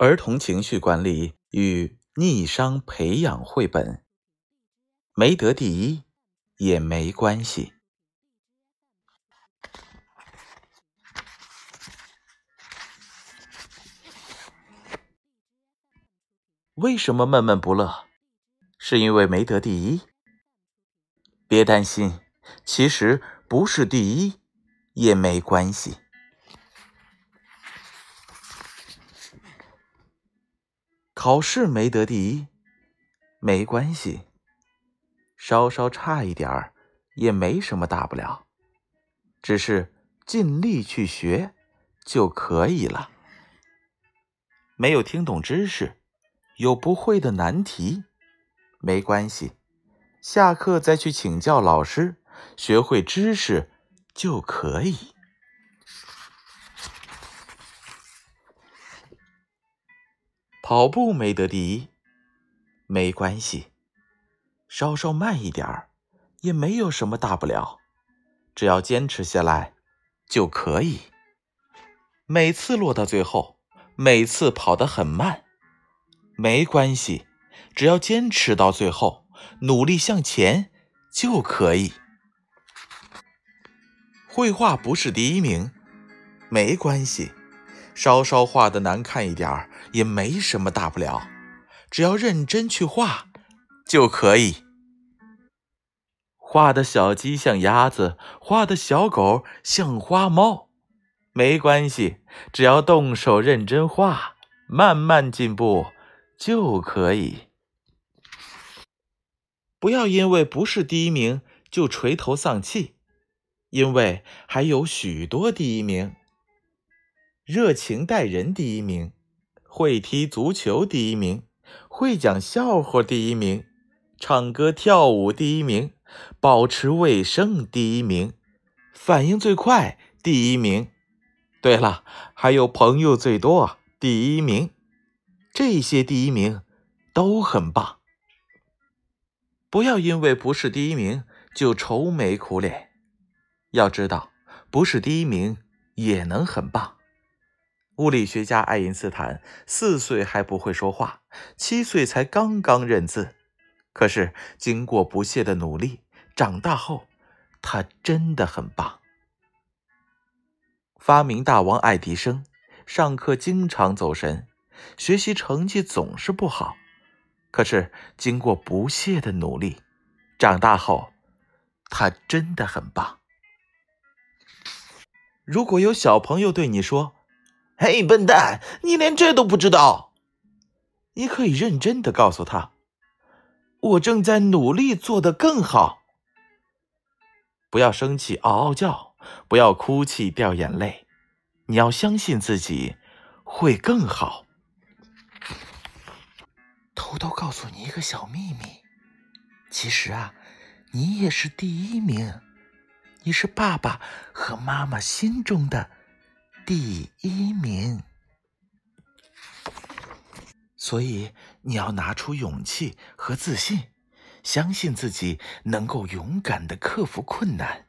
儿童情绪管理与逆商培养绘本，没得第一也没关系。为什么闷闷不乐？是因为没得第一？别担心，其实不是第一也没关系。考试没得第一，没关系，稍稍差一点儿也没什么大不了，只是尽力去学就可以了。没有听懂知识，有不会的难题，没关系，下课再去请教老师，学会知识就可以。跑步没得第一，没关系，稍稍慢一点儿，也没有什么大不了，只要坚持下来就可以。每次落到最后，每次跑得很慢，没关系，只要坚持到最后，努力向前就可以。绘画不是第一名，没关系。稍稍画的难看一点儿也没什么大不了，只要认真去画就可以。画的小鸡像鸭子，画的小狗像花猫，没关系，只要动手认真画，慢慢进步就可以。不要因为不是第一名就垂头丧气，因为还有许多第一名。热情待人第一名，会踢足球第一名，会讲笑话第一名，唱歌跳舞第一名，保持卫生第一名，反应最快第一名。对了，还有朋友最多第一名。这些第一名都很棒。不要因为不是第一名就愁眉苦脸。要知道，不是第一名也能很棒。物理学家爱因斯坦四岁还不会说话，七岁才刚刚认字。可是经过不懈的努力，长大后他真的很棒。发明大王爱迪生上课经常走神，学习成绩总是不好。可是经过不懈的努力，长大后他真的很棒。如果有小朋友对你说，嘿，笨蛋！你连这都不知道。你可以认真的告诉他：“我正在努力做得更好。”不要生气，嗷嗷叫；不要哭泣，掉眼泪。你要相信自己会更好。偷偷告诉你一个小秘密：其实啊，你也是第一名。你是爸爸和妈妈心中的。第一名，所以你要拿出勇气和自信，相信自己能够勇敢的克服困难。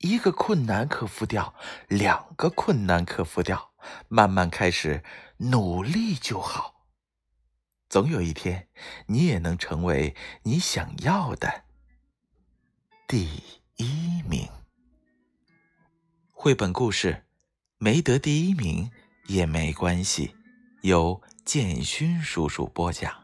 一个困难克服掉，两个困难克服掉，慢慢开始努力就好。总有一天，你也能成为你想要的第一名。绘本故事。没得第一名也没关系，由建勋叔叔播讲。